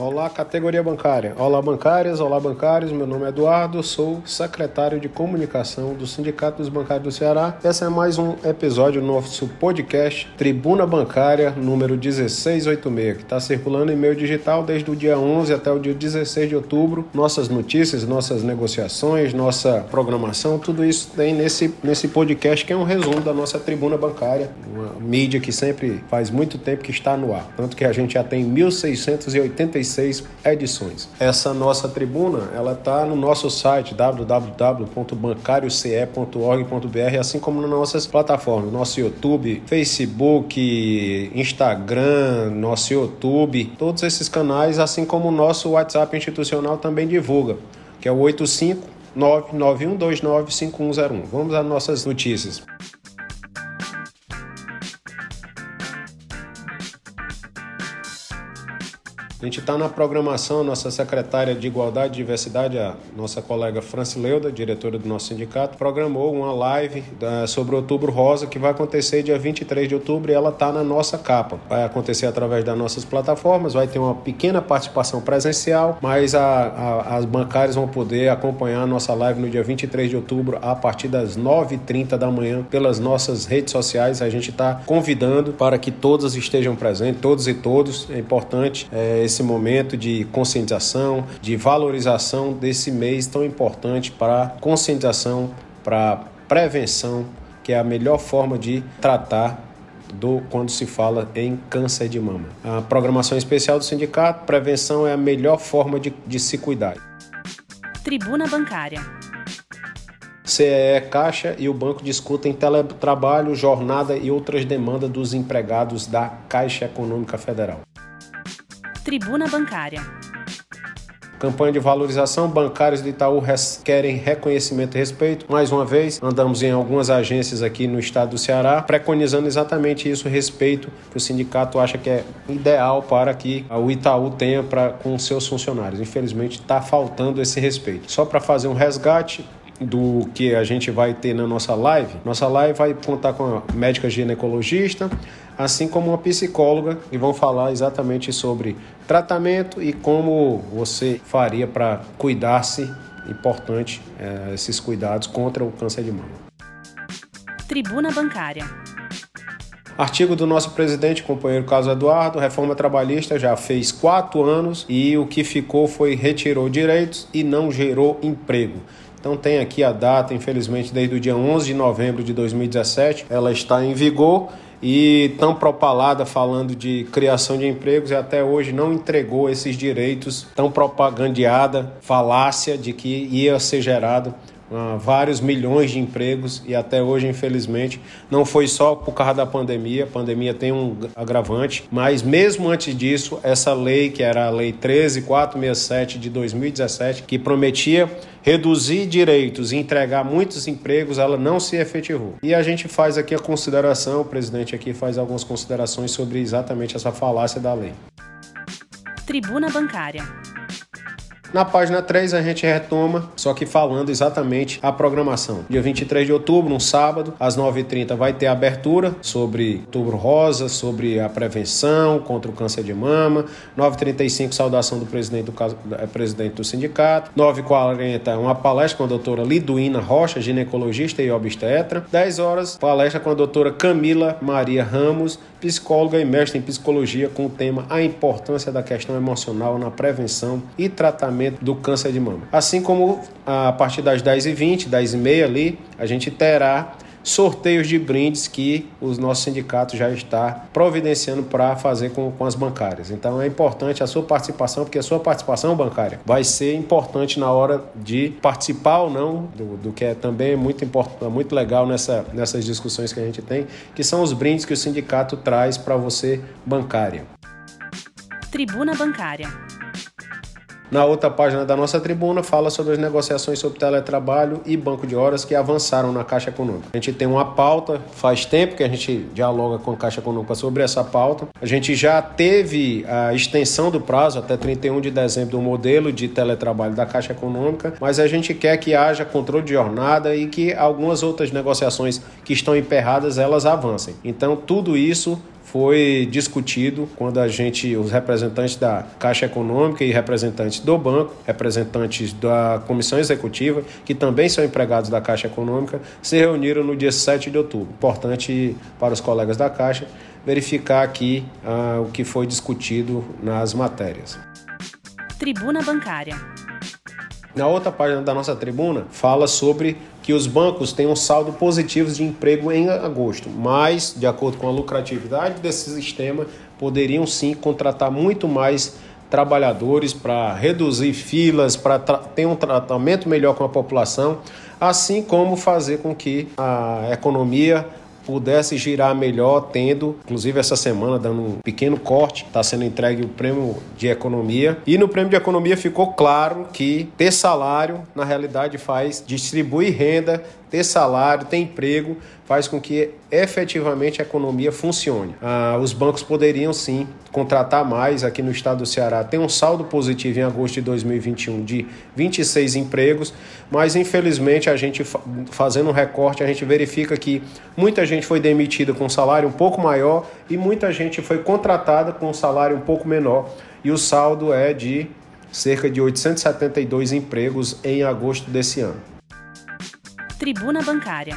Olá, categoria bancária. Olá, bancárias. Olá, bancários. Meu nome é Eduardo, sou secretário de comunicação do Sindicato dos Bancários do Ceará. Esse é mais um episódio do nosso podcast Tribuna Bancária número 1686, que está circulando em meio digital desde o dia 11 até o dia 16 de outubro. Nossas notícias, nossas negociações, nossa programação, tudo isso tem nesse, nesse podcast que é um resumo da nossa Tribuna Bancária, uma mídia que sempre faz muito tempo que está no ar. Tanto que a gente já tem 1685 edições. Essa nossa tribuna, ela está no nosso site www.bancarioce.org.br, assim como nas nossas plataformas, nosso YouTube, Facebook, Instagram, nosso YouTube, todos esses canais, assim como o nosso WhatsApp institucional também divulga, que é o 85 991295101. Vamos às nossas notícias. A gente está na programação, nossa secretária de Igualdade e Diversidade, a nossa colega Francileuda, diretora do nosso sindicato, programou uma live da, sobre Outubro Rosa que vai acontecer dia 23 de outubro e ela está na nossa capa. Vai acontecer através das nossas plataformas, vai ter uma pequena participação presencial, mas a, a, as bancárias vão poder acompanhar a nossa live no dia 23 de outubro a partir das 9h30 da manhã pelas nossas redes sociais. A gente está convidando para que todas estejam presentes, todos e todos. É importante. É, esse momento de conscientização, de valorização desse mês tão importante para conscientização, para prevenção, que é a melhor forma de tratar do quando se fala em câncer de mama. A programação especial do sindicato, prevenção é a melhor forma de, de se cuidar. Tribuna Bancária. CEE Caixa e o banco discutem teletrabalho, jornada e outras demandas dos empregados da Caixa Econômica Federal. Tribuna Bancária. Campanha de valorização, bancários de Itaú querem reconhecimento e respeito. Mais uma vez, andamos em algumas agências aqui no estado do Ceará, preconizando exatamente isso, respeito que o sindicato acha que é ideal para que o Itaú tenha pra, com seus funcionários. Infelizmente, está faltando esse respeito. Só para fazer um resgate, do que a gente vai ter na nossa live. Nossa live vai contar com a médica ginecologista, assim como uma psicóloga, e vão falar exatamente sobre tratamento e como você faria para cuidar-se. Importante é, esses cuidados contra o câncer de mama. Tribuna Bancária. Artigo do nosso presidente, companheiro Carlos Eduardo, reforma trabalhista já fez quatro anos e o que ficou foi retirou direitos e não gerou emprego. Então tem aqui a data, infelizmente, desde o dia 11 de novembro de 2017, ela está em vigor e tão propalada falando de criação de empregos e até hoje não entregou esses direitos, tão propagandeada falácia de que ia ser gerado Uh, vários milhões de empregos e até hoje, infelizmente, não foi só por causa da pandemia. A pandemia tem um agravante, mas mesmo antes disso, essa lei, que era a Lei 13467 de 2017, que prometia reduzir direitos e entregar muitos empregos, ela não se efetivou. E a gente faz aqui a consideração, o presidente aqui faz algumas considerações sobre exatamente essa falácia da lei. Tribuna Bancária. Na página 3 a gente retoma, só que falando exatamente a programação. Dia 23 de outubro, um sábado, às 9h30 vai ter abertura sobre outubro rosa, sobre a prevenção contra o câncer de mama. 9h35, saudação do presidente do, é, presidente do sindicato. 9h40, uma palestra com a doutora Liduína Rocha, ginecologista e obstetra. 10 horas, palestra com a doutora Camila Maria Ramos, psicóloga e mestre em psicologia, com o tema A importância da questão emocional na prevenção e tratamento do câncer de mama. Assim como a partir das 10h20, 10h30 ali, a gente terá sorteios de brindes que os nossos sindicatos já está providenciando para fazer com, com as bancárias. Então é importante a sua participação, porque a sua participação bancária vai ser importante na hora de participar ou não do, do que é também muito importante, muito legal nessa, nessas discussões que a gente tem, que são os brindes que o sindicato traz para você bancária. Tribuna Bancária. Na outra página da nossa tribuna fala sobre as negociações sobre teletrabalho e banco de horas que avançaram na Caixa Econômica. A gente tem uma pauta, faz tempo que a gente dialoga com a Caixa Econômica sobre essa pauta. A gente já teve a extensão do prazo até 31 de dezembro do modelo de teletrabalho da Caixa Econômica, mas a gente quer que haja controle de jornada e que algumas outras negociações que estão emperradas elas avancem. Então, tudo isso foi discutido quando a gente, os representantes da Caixa Econômica e representantes do banco, representantes da Comissão Executiva, que também são empregados da Caixa Econômica, se reuniram no dia 7 de outubro. Importante para os colegas da Caixa verificar aqui ah, o que foi discutido nas matérias. Tribuna Bancária. Na outra página da nossa tribuna, fala sobre que os bancos um saldo positivo de emprego em agosto, mas, de acordo com a lucratividade desse sistema, poderiam sim contratar muito mais trabalhadores para reduzir filas, para ter um tratamento melhor com a população, assim como fazer com que a economia pudesse girar melhor, tendo, inclusive essa semana, dando um pequeno corte, está sendo entregue o prêmio de economia. E no prêmio de economia ficou claro que ter salário, na realidade, faz distribuir renda, ter salário, ter emprego, faz com que efetivamente a economia funcione. Ah, os bancos poderiam sim contratar mais aqui no estado do Ceará. Tem um saldo positivo em agosto de 2021 de 26 empregos, mas infelizmente a gente fazendo um recorte, a gente verifica que muita gente foi demitida com um salário um pouco maior e muita gente foi contratada com um salário um pouco menor. E o saldo é de cerca de 872 empregos em agosto desse ano. Tribuna Bancária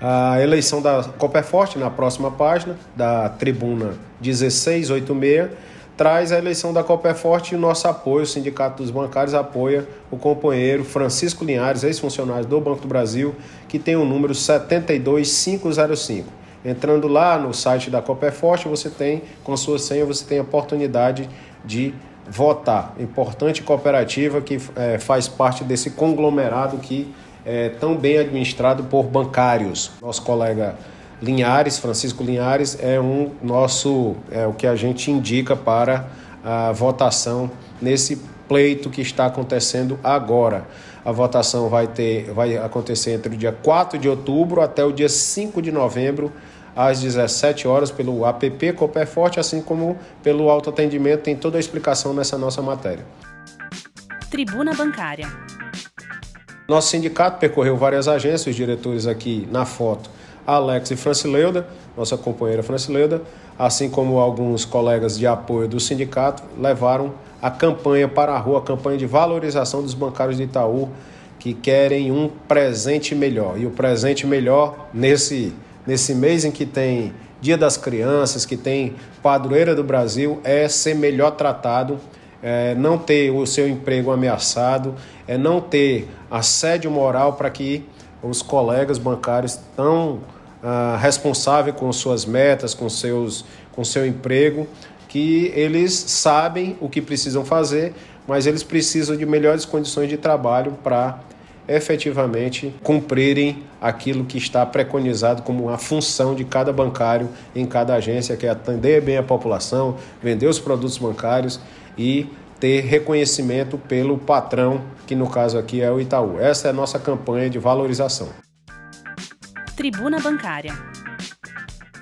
a eleição da Coperforte, na próxima página, da tribuna 1686, traz a eleição da Coperforte e o nosso apoio, o Sindicato dos Bancários apoia o companheiro Francisco Linhares, ex-funcionário do Banco do Brasil, que tem o número 72505. Entrando lá no site da Coperforte, você tem, com sua senha, você tem a oportunidade de votar. Importante cooperativa que é, faz parte desse conglomerado que é, tão bem administrado por bancários. Nosso colega Linhares, Francisco Linhares, é um nosso é o que a gente indica para a votação nesse pleito que está acontecendo agora. A votação vai ter vai acontecer entre o dia 4 de outubro até o dia 5 de novembro às 17 horas pelo app Cooper Forte, assim como pelo autoatendimento, tem toda a explicação nessa nossa matéria. Tribuna Bancária. Nosso sindicato percorreu várias agências, os diretores aqui na foto, Alex e Francileuda, nossa companheira Francileuda, assim como alguns colegas de apoio do sindicato, levaram a campanha para a rua, a campanha de valorização dos bancários de Itaú, que querem um presente melhor. E o presente melhor nesse, nesse mês em que tem Dia das Crianças, que tem Padroeira do Brasil, é ser melhor tratado é, não ter o seu emprego ameaçado, é não ter assédio moral para que os colegas bancários tão ah, responsáveis com suas metas, com seus com seu emprego, que eles sabem o que precisam fazer, mas eles precisam de melhores condições de trabalho para efetivamente cumprirem aquilo que está preconizado como a função de cada bancário em cada agência, que é atender bem a população, vender os produtos bancários e ter reconhecimento pelo patrão, que no caso aqui é o Itaú. Essa é a nossa campanha de valorização. Tribuna Bancária.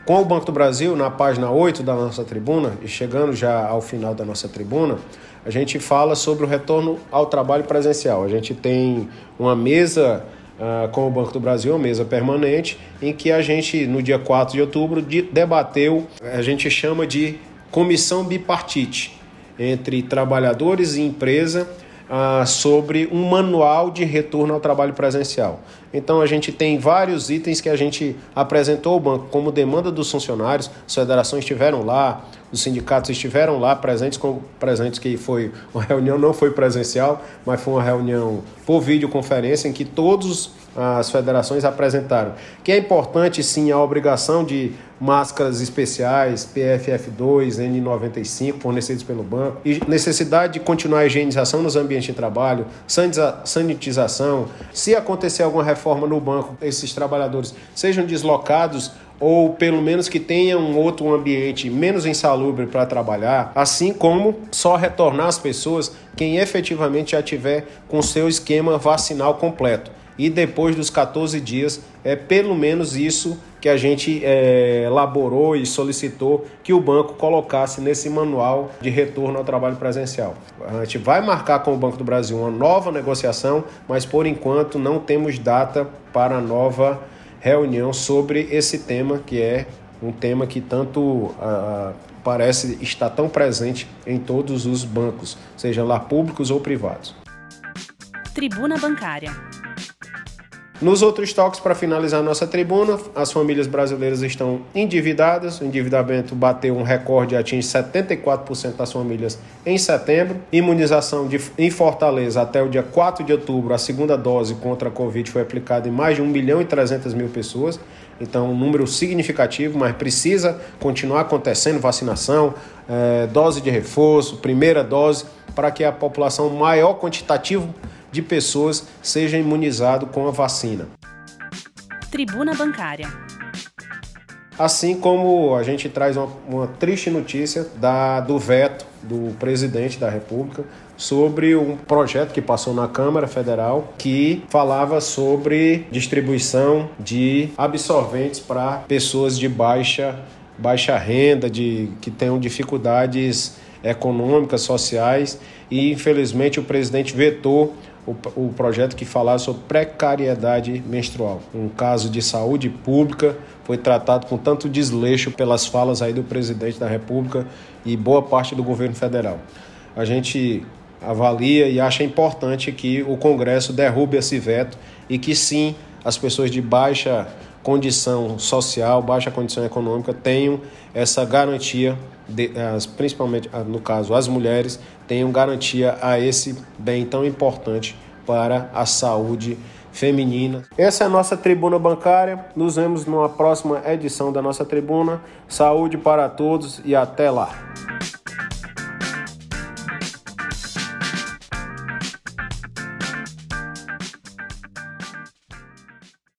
Com o Banco do Brasil, na página 8 da nossa tribuna, e chegando já ao final da nossa tribuna, a gente fala sobre o retorno ao trabalho presencial. A gente tem uma mesa uh, com o Banco do Brasil, uma mesa permanente, em que a gente, no dia 4 de outubro, de, debateu, a gente chama de comissão bipartite entre trabalhadores e empresa ah, sobre um manual de retorno ao trabalho presencial. Então a gente tem vários itens que a gente apresentou ao banco como demanda dos funcionários, as federações estiveram lá, os sindicatos estiveram lá presentes, com presentes que foi uma reunião não foi presencial, mas foi uma reunião por videoconferência em que todos as federações apresentaram. Que é importante sim a obrigação de máscaras especiais, PFF2, N95, fornecidos pelo banco, e necessidade de continuar a higienização nos ambientes de trabalho, sanitização. Se acontecer alguma reforma no banco, esses trabalhadores sejam deslocados ou pelo menos que tenha um outro ambiente menos insalubre para trabalhar, assim como só retornar as pessoas quem efetivamente já tiver com seu esquema vacinal completo. E depois dos 14 dias, é pelo menos isso que a gente é, elaborou e solicitou que o banco colocasse nesse manual de retorno ao trabalho presencial. A gente vai marcar com o Banco do Brasil uma nova negociação, mas por enquanto não temos data para a nova reunião sobre esse tema, que é um tema que tanto parece estar tão presente em todos os bancos, seja lá públicos ou privados. Tribuna Bancária. Nos outros toques, para finalizar nossa tribuna, as famílias brasileiras estão endividadas. O endividamento bateu um recorde e atinge 74% das famílias em setembro. Imunização de, em Fortaleza até o dia 4 de outubro, a segunda dose contra a Covid foi aplicada em mais de 1 milhão e 300 mil pessoas. Então, um número significativo, mas precisa continuar acontecendo vacinação, é, dose de reforço, primeira dose, para que a população maior quantitativo de pessoas seja imunizado com a vacina. Tribuna Bancária. Assim como a gente traz uma, uma triste notícia da, do veto do presidente da República sobre um projeto que passou na Câmara Federal que falava sobre distribuição de absorventes para pessoas de baixa, baixa renda, de, que tenham dificuldades econômicas, sociais, e infelizmente o presidente vetou o, projeto que falava sobre precariedade menstrual. Um caso de saúde pública foi tratado com tanto desleixo pelas falas aí do presidente da República e boa parte do governo federal. A gente avalia e acha importante que o Congresso derrube esse veto e que sim as pessoas de baixa condição social, baixa condição econômica tenham essa garantia, de, principalmente no caso as mulheres, tenham garantia a esse bem tão importante para a saúde feminina. Essa é a nossa tribuna bancária. Nos vemos numa próxima edição da nossa tribuna. Saúde para todos e até lá.